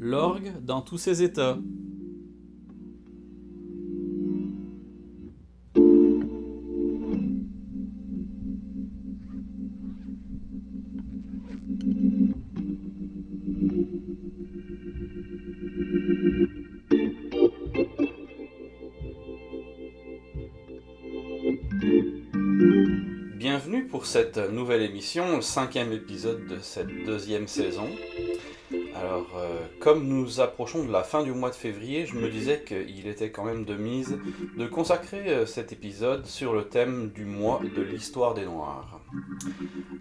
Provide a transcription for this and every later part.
L'orgue dans tous ses états. Bienvenue pour cette nouvelle émission, cinquième épisode de cette deuxième saison. Alors, euh, comme nous approchons de la fin du mois de février, je me disais qu'il était quand même de mise de consacrer euh, cet épisode sur le thème du mois de l'histoire des Noirs.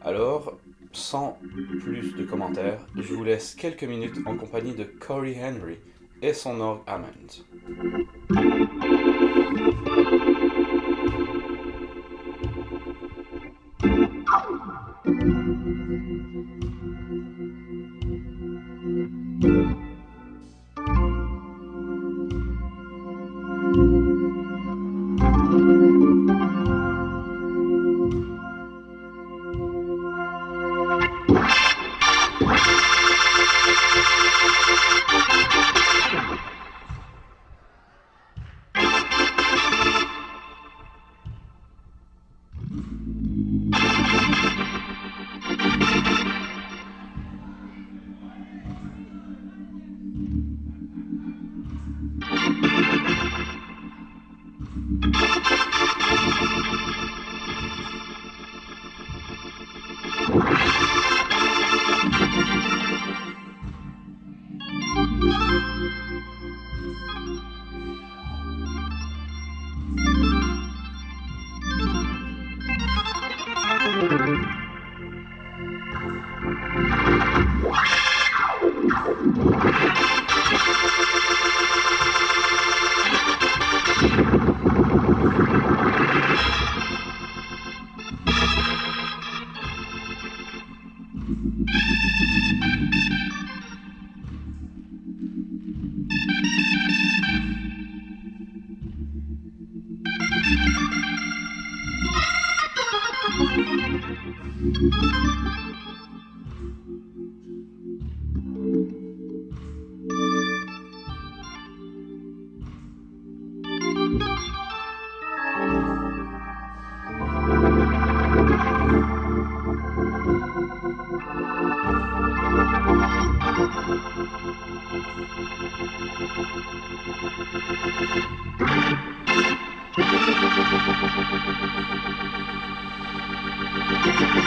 Alors, sans plus de commentaires, je vous laisse quelques minutes en compagnie de Corey Henry et son orgue Hammond.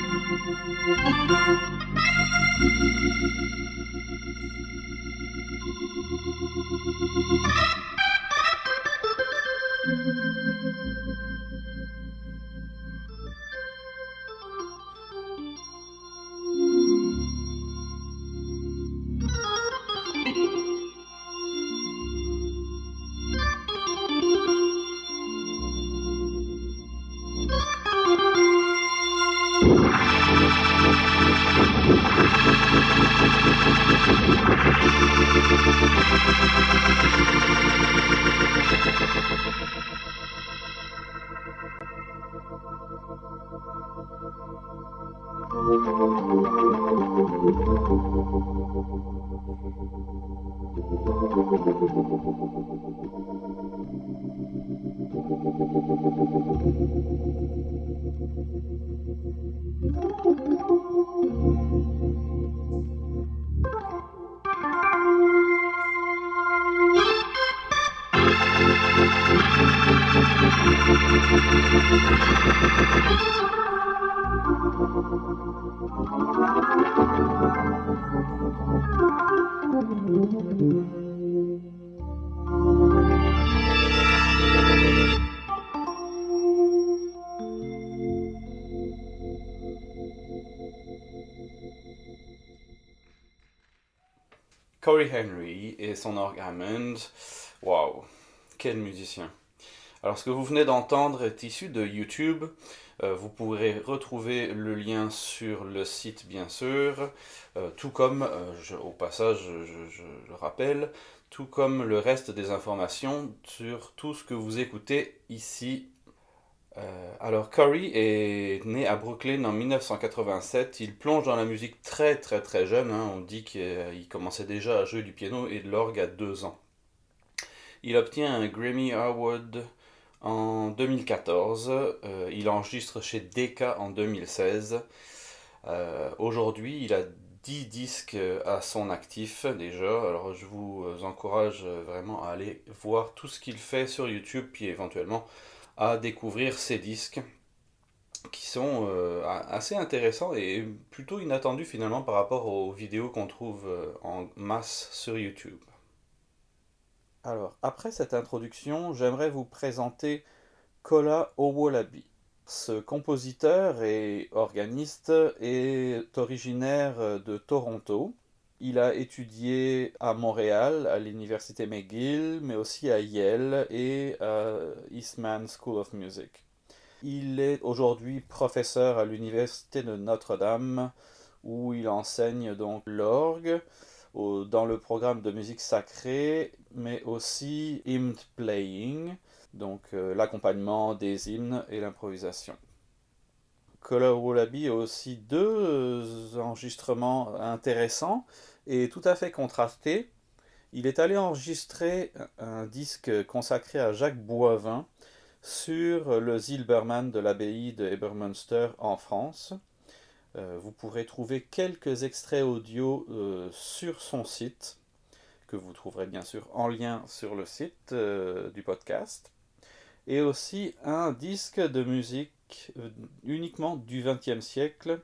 Thank you. Corey Henry et son orgue Hammond. Waouh, quel musicien. Alors ce que vous venez d'entendre est issu de YouTube. Euh, vous pourrez retrouver le lien sur le site bien sûr, euh, tout comme, euh, au passage je, le rappelle, tout comme le reste des informations sur tout ce que vous écoutez ici. Alors Corey est né à Brooklyn en 1987, il plonge dans la musique très très très jeune, hein. on dit qu'il commençait déjà à jouer du piano et de l'orgue à deux ans. Il obtient un Grammy Award en 2014. Euh, il enregistre chez Decca en 2016. Euh, aujourd'hui, il a 10 disques à son actif déjà. Alors je vous encourage vraiment à aller voir tout ce qu'il fait sur YouTube, puis éventuellement à découvrir ses disques qui sont euh, assez intéressants et plutôt inattendus finalement par rapport aux vidéos qu'on trouve en masse sur YouTube. Alors, après cette introduction, j'aimerais vous présenter Kola Owolabi. Ce compositeur et organiste est originaire de Toronto. Il a étudié à Montréal, à l'université McGill, mais aussi à Yale et à Eastman School of Music. Il est aujourd'hui professeur à l'université de Notre-Dame, où il enseigne donc l'orgue, dans le programme de musique sacrée, mais aussi hymn playing, donc euh, l'accompagnement des hymnes et l'improvisation. Color Wallaby a aussi deux enregistrements intéressants et tout à fait contrastés. Il est allé enregistrer un disque consacré à Jacques Boivin sur le Zilberman de l'abbaye de Ebermünster en France. Euh, vous pourrez trouver quelques extraits audio euh, sur son site, que vous trouverez bien sûr en lien sur le site euh, du podcast, et aussi un disque de musique uniquement du XXe siècle,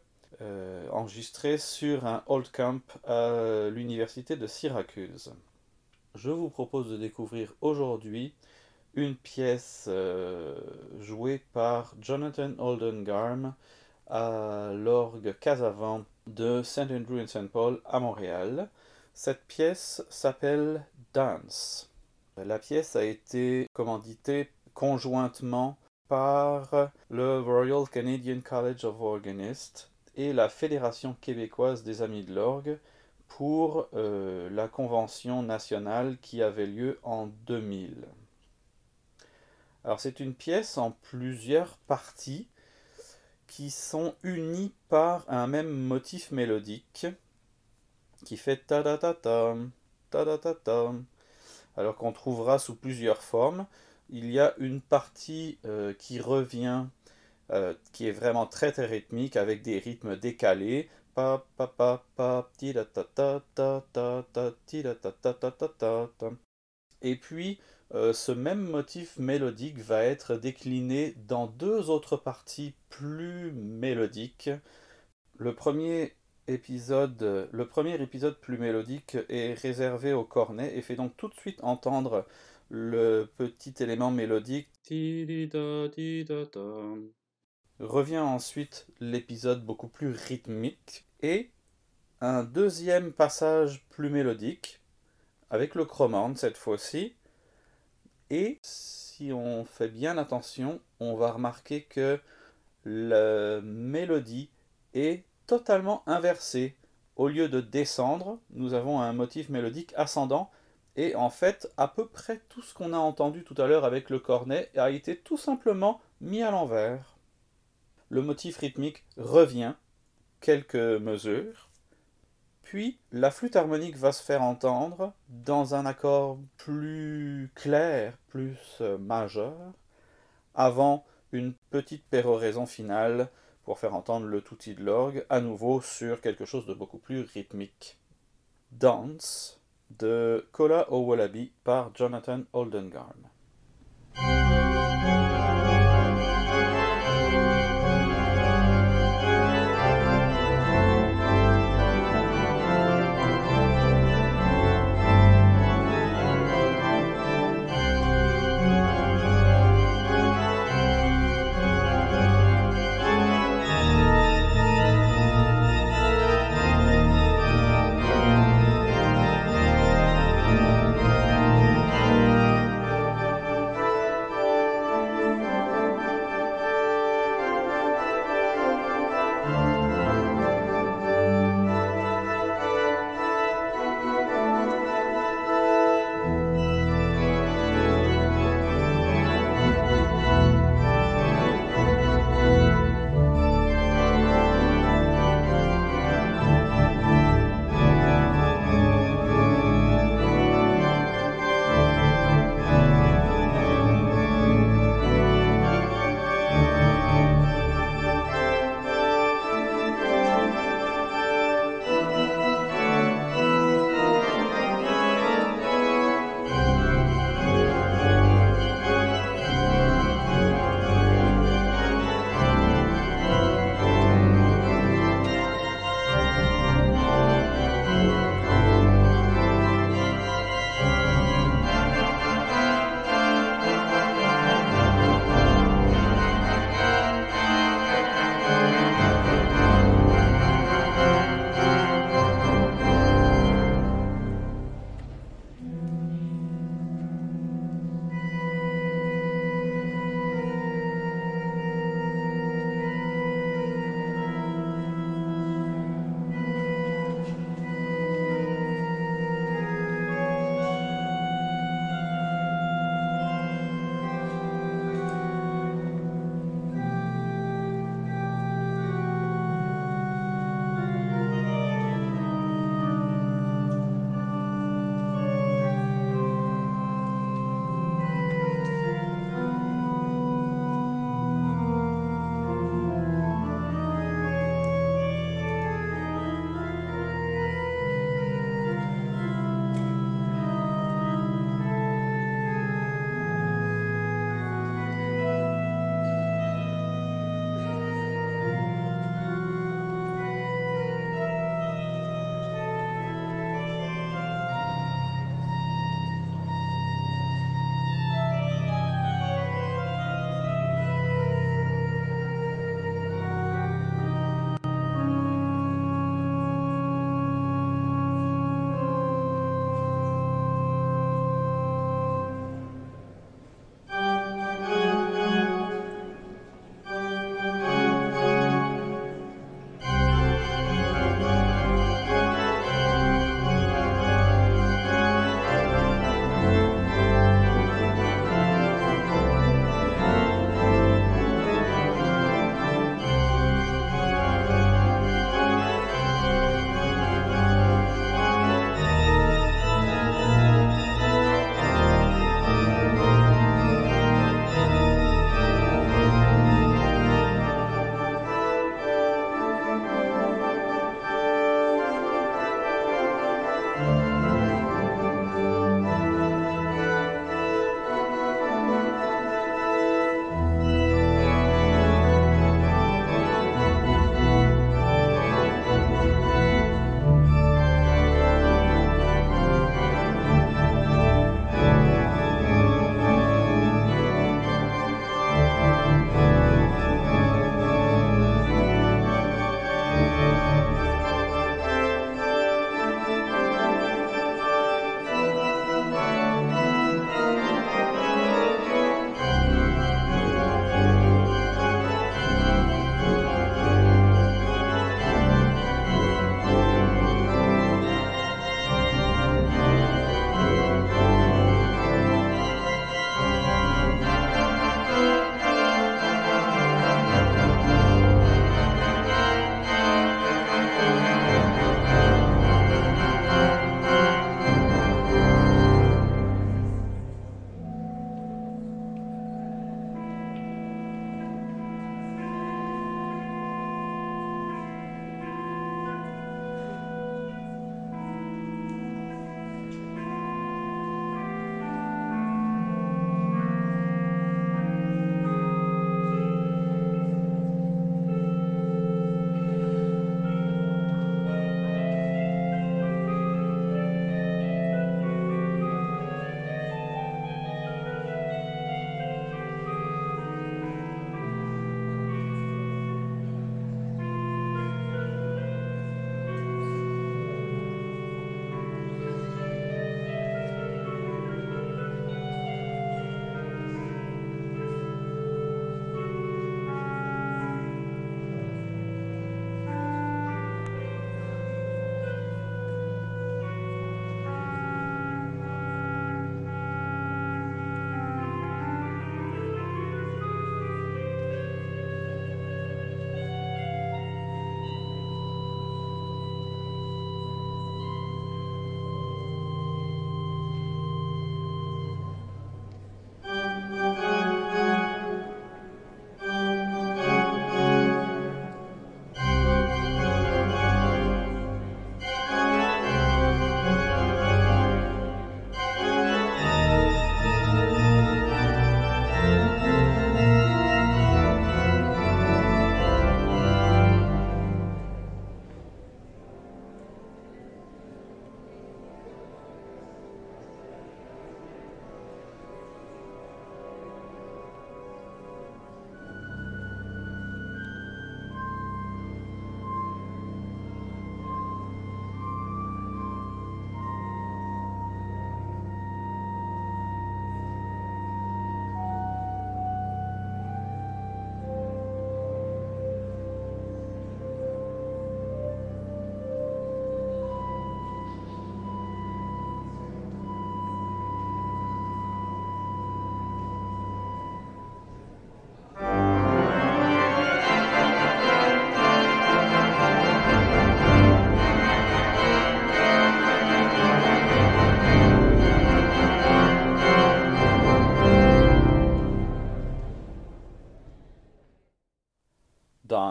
enregistré sur un old camp à l'université de Syracuse. Je vous propose de découvrir aujourd'hui une pièce jouée par Jonathan Oldengarm à l'orgue Casavant de St. Andrew and St. Paul à Montréal. Cette pièce s'appelle Dance. La pièce a été commanditée conjointement par le Royal Canadian College of Organists et la Fédération québécoise des Amis de l'orgue pour euh, la convention nationale qui avait lieu en 2000. Alors c'est une pièce en plusieurs parties qui sont unis par un même motif mélodique qui fait ta ta ta ta ta ta ta alors qu'on trouvera sous plusieurs formes il y a une partie euh, qui revient, euh, qui est vraiment très très rythmique, avec des rythmes décalés. Et puis, euh, ce même motif mélodique va être décliné dans deux autres parties plus mélodiques. Le premier épisode, le premier épisode plus mélodique est réservé au cornet et fait donc tout de suite entendre le petit élément mélodique. Revient ensuite l'épisode beaucoup plus rythmique et un deuxième passage plus mélodique avec le chromande cette fois-ci et si on fait bien attention, on va remarquer que la mélodie est totalement inversé. Au lieu de descendre, nous avons un motif mélodique ascendant, et en fait, à peu près tout ce qu'on a entendu tout à l'heure avec le cornet a été tout simplement mis à l'envers. Le motif rythmique revient, quelques mesures, puis la flûte harmonique va se faire entendre dans un accord plus clair, plus euh, majeur, avant une petite péroraison finale pour faire entendre le touti de l'orgue à nouveau sur quelque chose de beaucoup plus rythmique. Dance de Cola au Wallaby par Jonathan Oldengarn.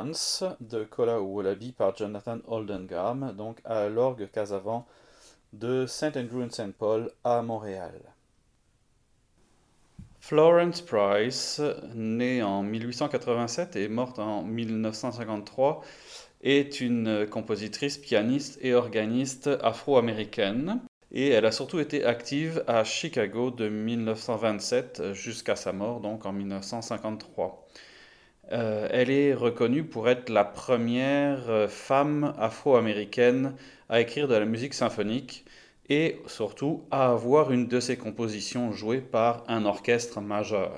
De Kola Wallaby par Jonathan Oldengam, donc à l'orgue Casavant de St. Andrew and St. Paul à Montréal. Florence Price, née en 1887 et morte en 1953, est une compositrice, pianiste et organiste afro-américaine. Et elle a surtout été active à Chicago de 1927 jusqu'à sa mort, donc en 1953. Euh, elle est reconnue pour être la première euh, femme afro-américaine à écrire de la musique symphonique et surtout à avoir une de ses compositions jouée par un orchestre majeur.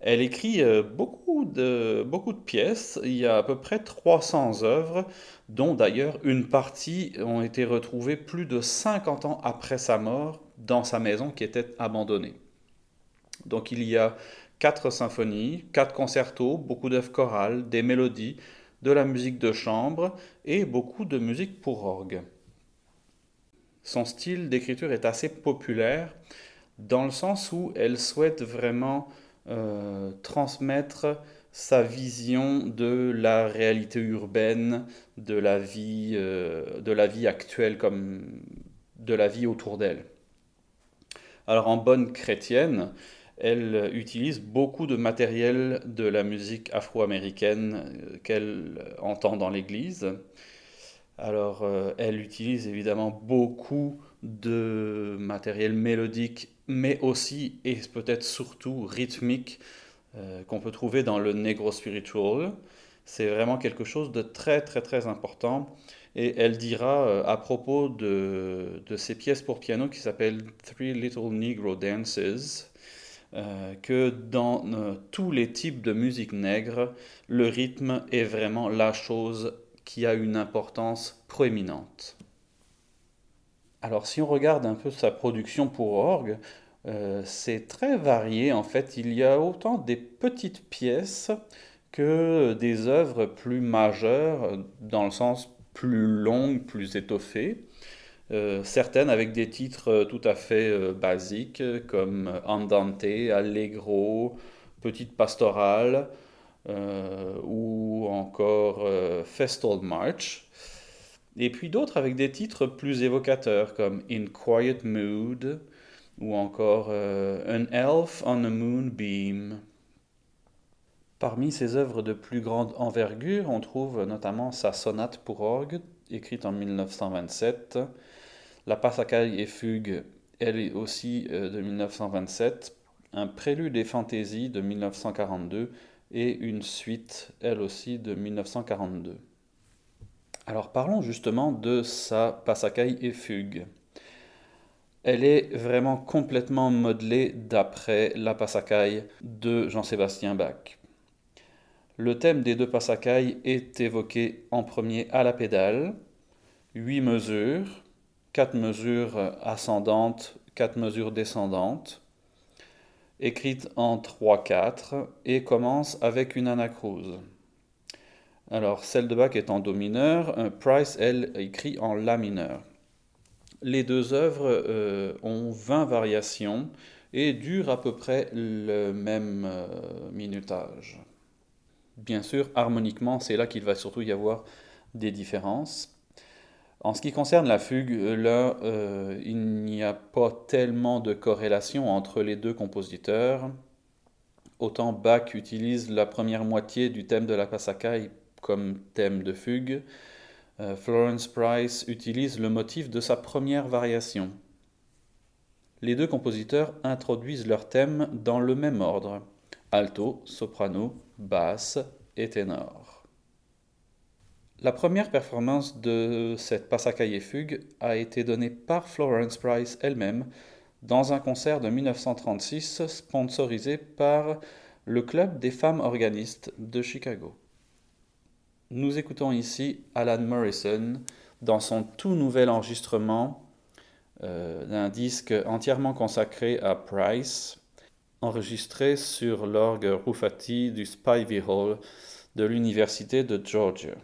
Elle écrit euh, beaucoup de, beaucoup de pièces, il y a à peu près 300 œuvres, dont d'ailleurs une partie ont été retrouvées plus de 50 ans après sa mort dans sa maison qui était abandonnée. Donc il y a quatre symphonies, quatre concertos, beaucoup d'œuvres chorales, des mélodies, de la musique de chambre et beaucoup de musique pour orgue. Son style d'écriture est assez populaire dans le sens où elle souhaite vraiment euh, transmettre sa vision de la réalité urbaine, de la vie, euh, de la vie actuelle comme de la vie autour d'elle. Alors en bonne chrétienne, elle utilise beaucoup de matériel de la musique afro-américaine euh, qu'elle entend dans l'église. Alors, euh, elle utilise évidemment beaucoup de matériel mélodique, mais aussi et peut-être surtout rythmique euh, qu'on peut trouver dans le negro spiritual. C'est vraiment quelque chose de très très très important. Et elle dira à propos de, de ces pièces pour piano qui s'appellent Three Little Negro Dances, euh, que dans euh, tous les types de musique nègre, le rythme est vraiment la chose qui a une importance proéminente. Alors si on regarde un peu sa production pour orgue, euh, c'est très varié en fait. Il y a autant des petites pièces que des œuvres plus majeures, dans le sens plus longues, plus étoffées. Euh, certaines avec des titres euh, tout à fait euh, basiques comme Andante, Allegro, Petite Pastorale ou encore Festal March. Et puis d'autres avec des titres plus évocateurs comme In Quiet Mood ou encore An Elf on a Moonbeam. Parmi ses œuvres de plus grande envergure, on trouve notamment sa sonate pour orgue, écrite en 1927, la Passacaille et Fugue, elle est aussi euh, de 1927, un prélude et fantaisie de 1942 et une suite, elle aussi, de 1942. Alors parlons justement de sa Passacaille et Fugue. Elle est vraiment complètement modelée d'après la Passacaille de Jean-Sébastien Bach. Le thème des deux Passacailles est évoqué en premier à la pédale, huit mesures, quatre mesures ascendantes, quatre mesures descendantes, écrites en 3-4 et commence avec une anacruse. Alors, celle de Bach est en Do mineur, Price, elle, écrit en La mineur. Les deux œuvres euh, ont 20 variations et durent à peu près le même euh, minutage. Bien sûr, harmoniquement, c'est là qu'il va surtout y avoir des différences. En ce qui concerne la fugue, là, euh, il n'y a pas tellement de corrélation entre les deux compositeurs. Autant Bach utilise la première moitié du thème de la Passacaille comme thème de fugue, euh, Florence Price utilise le motif de sa première variation. Les deux compositeurs introduisent leur thème dans le même ordre alto, soprano, basse et ténor. La première performance de cette Passacaille fugue a été donnée par Florence Price elle-même dans un concert de 1936 sponsorisé par le Club des femmes organistes de Chicago. Nous écoutons ici Alan Morrison dans son tout nouvel enregistrement euh, d'un disque entièrement consacré à Price, enregistré sur l'orgue Rufati du Spivey Hall de l'Université de Georgia.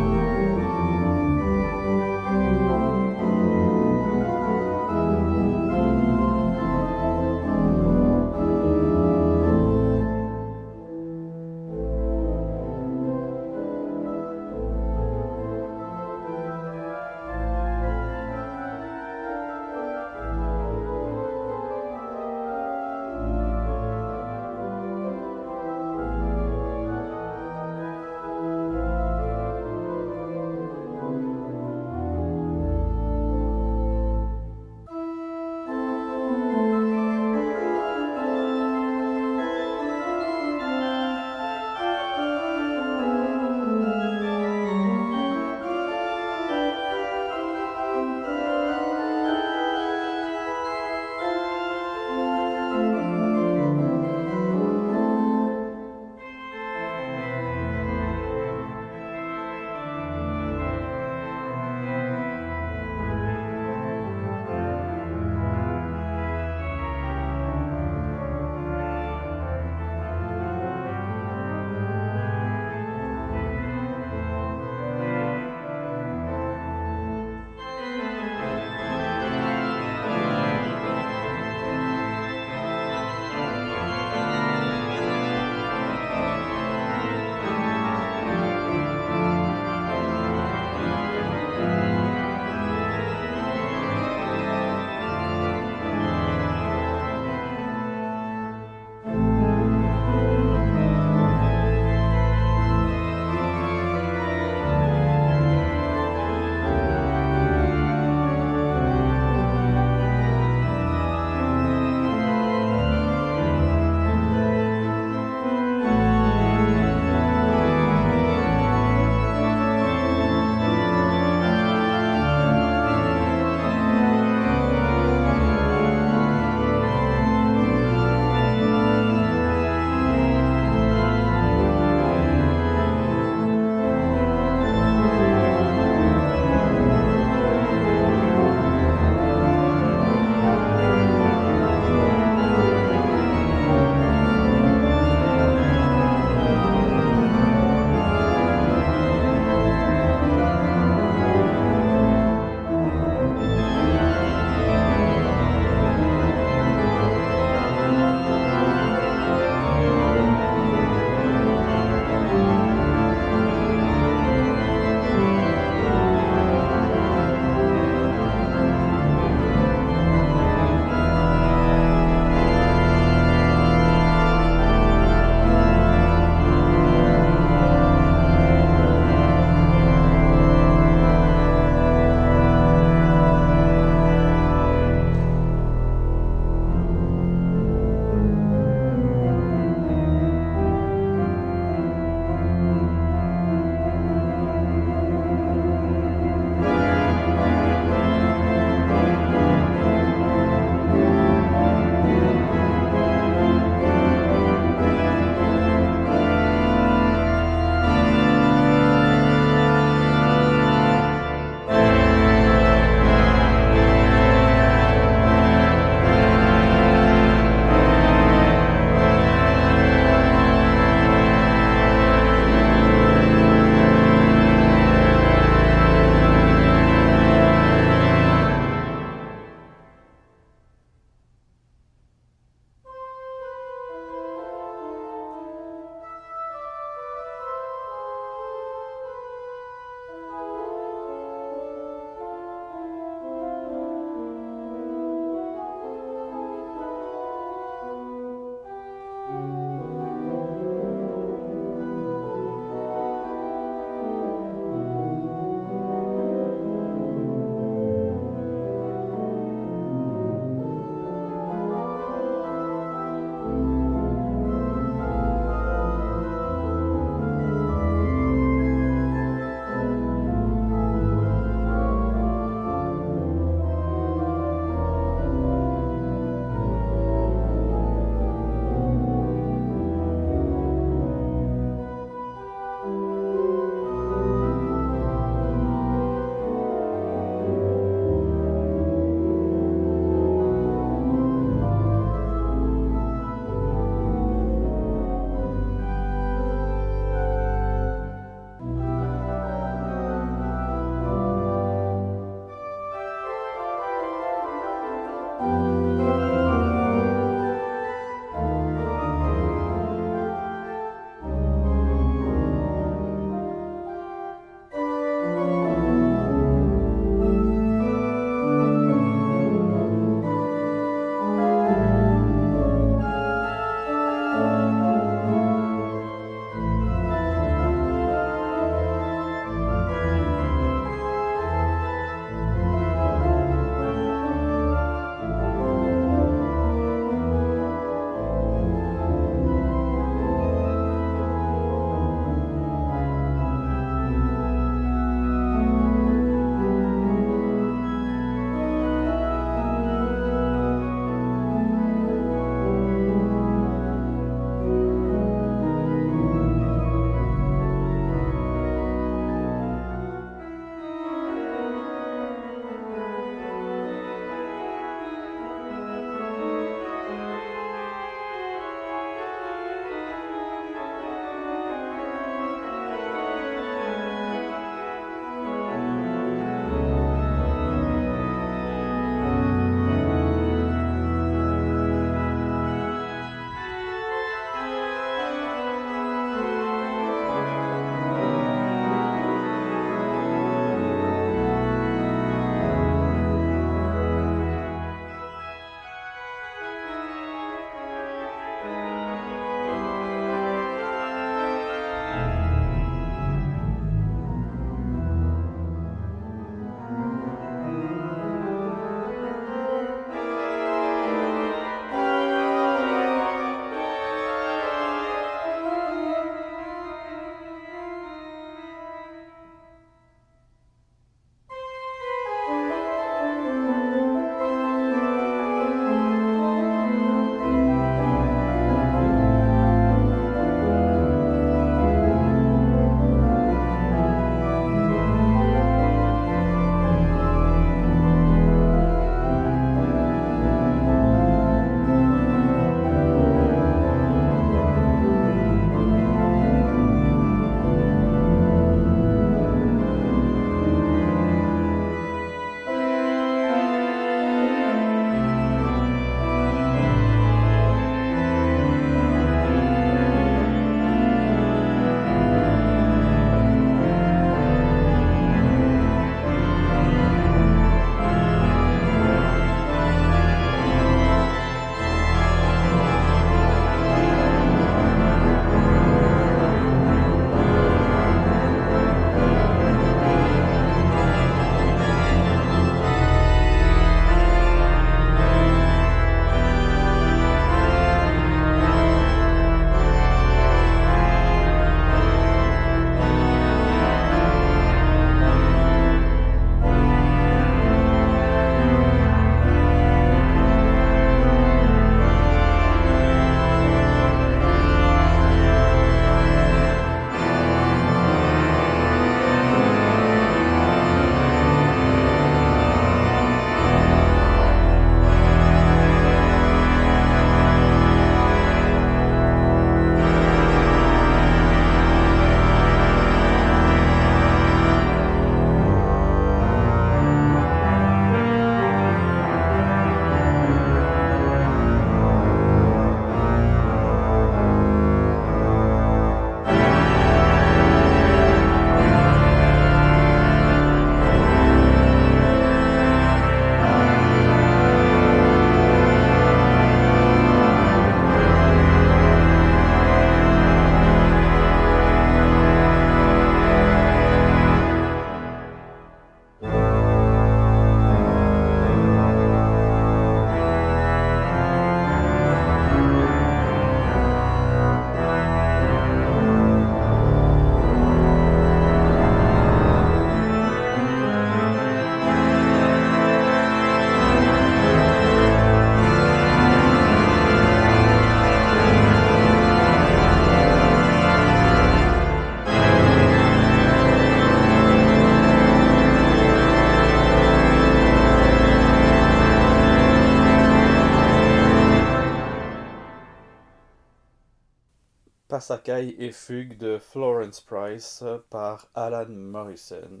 Passacaille et Fugue de Florence Price par Alan Morrison.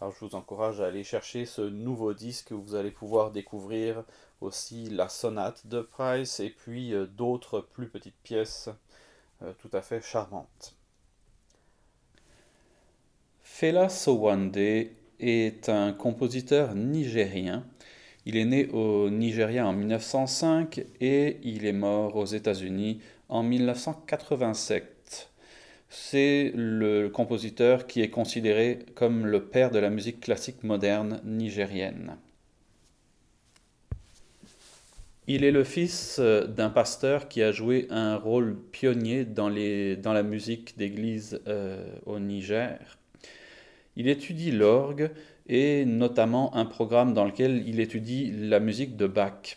Alors je vous encourage à aller chercher ce nouveau disque où vous allez pouvoir découvrir aussi la sonate de Price et puis euh, d'autres plus petites pièces euh, tout à fait charmantes. Fela Sowande est un compositeur nigérien. Il est né au Nigeria en 1905 et il est mort aux États-Unis en 1987. C'est le compositeur qui est considéré comme le père de la musique classique moderne nigérienne. Il est le fils euh, d'un pasteur qui a joué un rôle pionnier dans, la musique d'église euh, au Niger. Il étudie l'orgue et notamment un programme dans lequel il étudie la musique de Bach.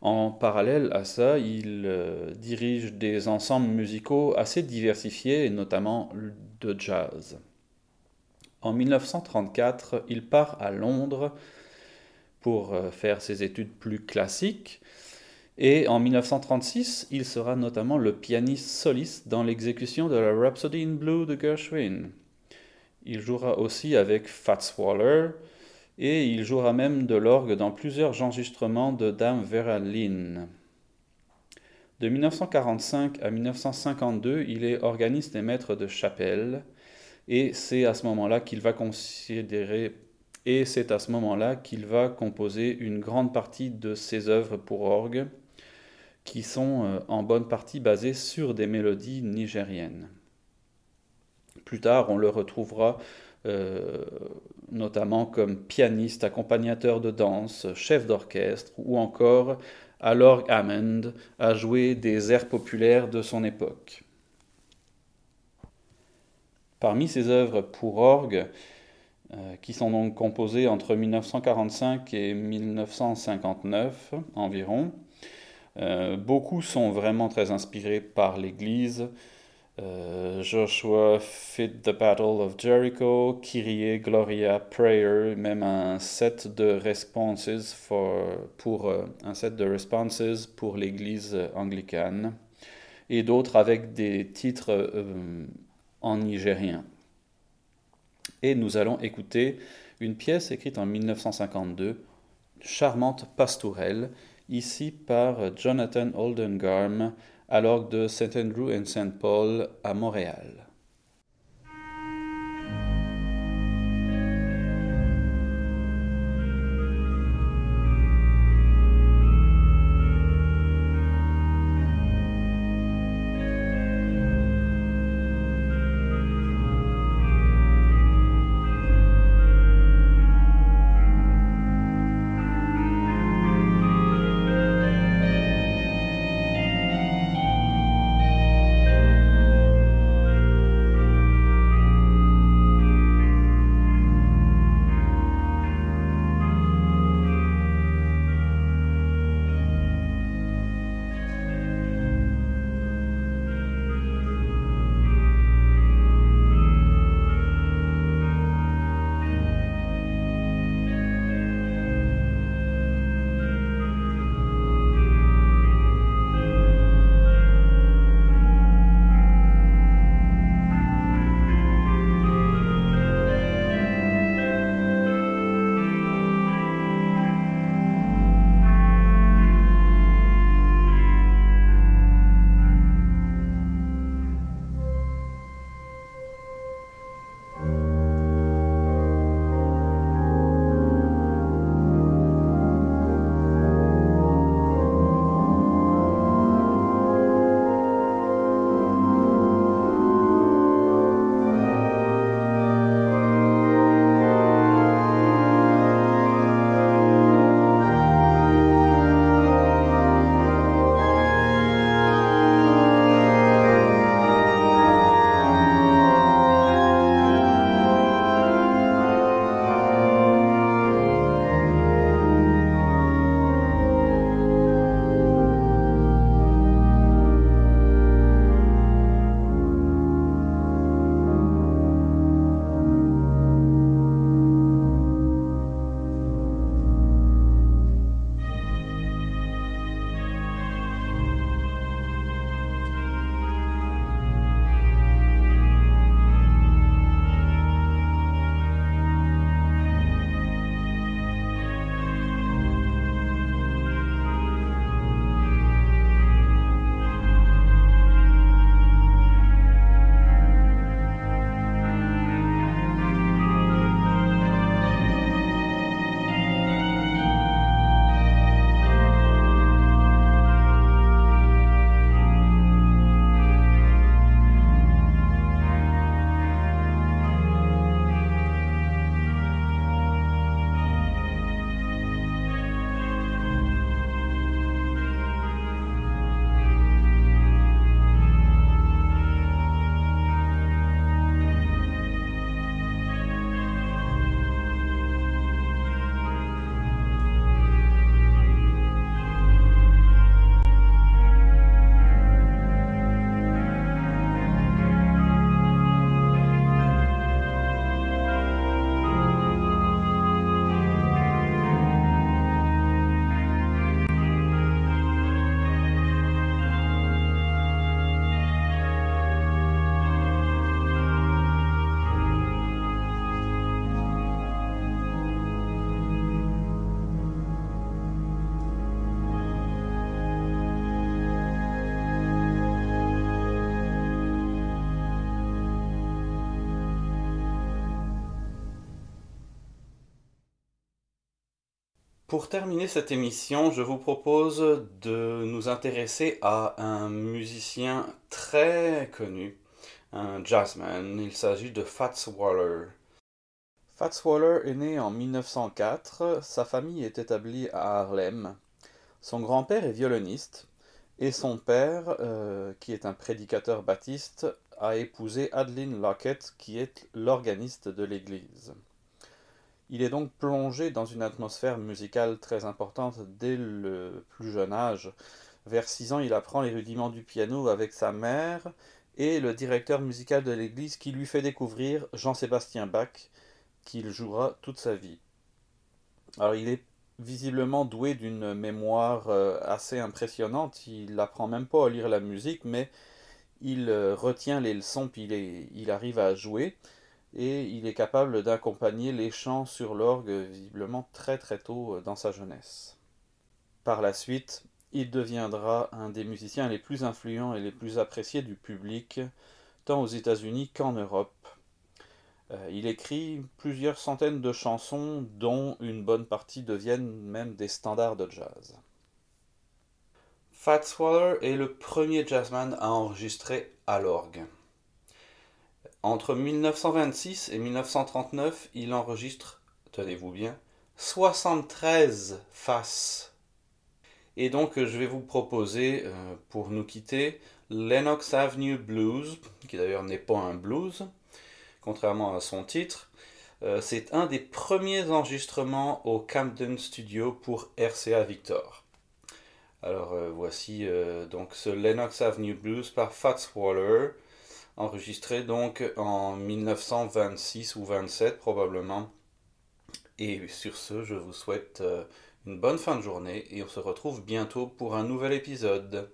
En parallèle à ça, il euh, dirige des ensembles musicaux assez diversifiés, notamment de jazz. En 1934, il part à Londres pour euh, faire ses études plus classiques. Et en 1936, il sera notamment le pianiste soliste dans l'exécution de la Rhapsody in Blue de Gershwin. Il jouera aussi avec Fats Waller, et il jouera même de l'orgue dans plusieurs enregistrements de Dame Vera Lynn. De 1945 à 1952, il est organiste et maître de chapelle, et c'est à ce moment-là qu'il va considérer et c'est à ce moment-là qu'il va composer une grande partie de ses œuvres pour orgue, qui sont euh, en bonne partie basées sur des mélodies nigériennes. Plus tard, on le retrouvera euh, notamment comme pianiste, accompagnateur de danse, chef d'orchestre ou encore à l'orgue Hammond à jouer des airs populaires de son époque. Parmi ses œuvres pour orgue, euh, qui sont donc composées entre 1945 et 1959 environ, euh, beaucoup sont vraiment très inspirés par l'Église, euh, Joshua Fit the Battle of Jericho, Kyrie, Gloria, Prayer, même un set de responses pour euh, un set de responses pour l'Église anglicane et d'autres avec des titres euh, en nigérien. Et nous allons écouter une pièce écrite en 1952, Charmante Pastourelle, ici par Jonathan Oldengarm alors de St. Andrew and St. Paul à Montréal. Pour terminer cette émission, je vous propose de nous intéresser à un musicien très connu, un jazzman. Il s'agit de Fats Waller. Fats Waller est né en 1904. Sa famille est établie à Harlem. Son grand-père est violoniste et son père, euh, qui est un prédicateur baptiste, a épousé Adeline Lockett, qui est l'organiste de l'église. Il est donc plongé dans une atmosphère musicale très importante dès le plus jeune âge. Vers 6 ans, il apprend les rudiments du piano avec sa mère et le directeur musical de l'église qui lui fait découvrir Jean-Sébastien Bach, qu'il jouera toute sa vie. Alors il est visiblement doué d'une mémoire euh, assez impressionnante, il n'apprend même pas à lire la musique, mais il euh, retient les leçons, puis il arrive à jouer et il est capable d'accompagner les chants sur l'orgue visiblement très très tôt euh, dans sa jeunesse. Par la suite, il deviendra un des musiciens les plus influents et les plus appréciés du public, tant aux États-Unis qu'en Europe. Euh, il écrit plusieurs centaines de chansons, dont une bonne partie deviennent même des standards de jazz. Fats Waller est le premier jazzman à enregistrer à l'orgue. Entre 1926 et 1939, il enregistre, tenez-vous bien, 73 faces. Et donc je vais vous proposer, euh, pour nous quitter, Lennox Avenue Blues, qui d'ailleurs n'est pas un blues, contrairement à son titre. Euh, c'est un des premiers enregistrements au Camden Studio pour RCA Victor. Alors euh, voici donc ce Lennox Avenue Blues par Fats Waller enregistré donc en 1926 ou 27 probablement. Et sur ce, je vous souhaite euh, une bonne fin de journée et on se retrouve bientôt pour un nouvel épisode.